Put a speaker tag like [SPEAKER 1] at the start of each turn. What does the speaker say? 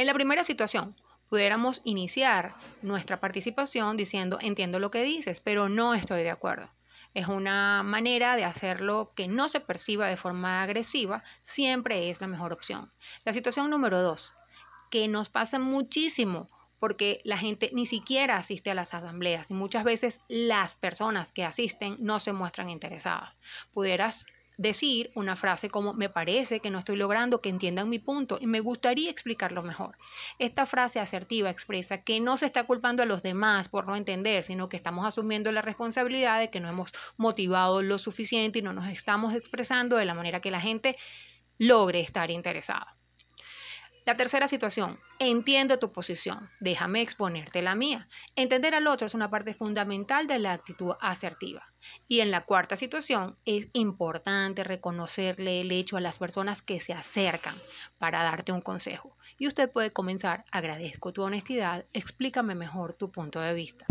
[SPEAKER 1] En la primera situación, pudiéramos iniciar nuestra participación diciendo, entiendo lo que dices, pero no estoy de acuerdo. Es una manera de hacerlo que no se perciba de forma agresiva, siempre es la mejor opción. La situación número dos, que nos pasa muchísimo porque la gente ni siquiera asiste a las asambleas y muchas veces las personas que asisten no se muestran interesadas. Pudieras decir una frase como me parece que no estoy logrando que entiendan mi punto y me gustaría explicarlo mejor. Esta frase asertiva expresa que no se está culpando a los demás por no entender, sino que estamos asumiendo la responsabilidad de que no hemos motivado lo suficiente y no nos estamos expresando de la manera que la gente logre estar interesada. La tercera situación, entiendo tu posición, déjame exponerte la mía. Entender al otro es una parte fundamental de la actitud asertiva. Y en la cuarta situación, es importante reconocerle el hecho a las personas que se acercan para darte un consejo. Y usted puede comenzar, agradezco tu honestidad, explícame mejor tu punto de vista.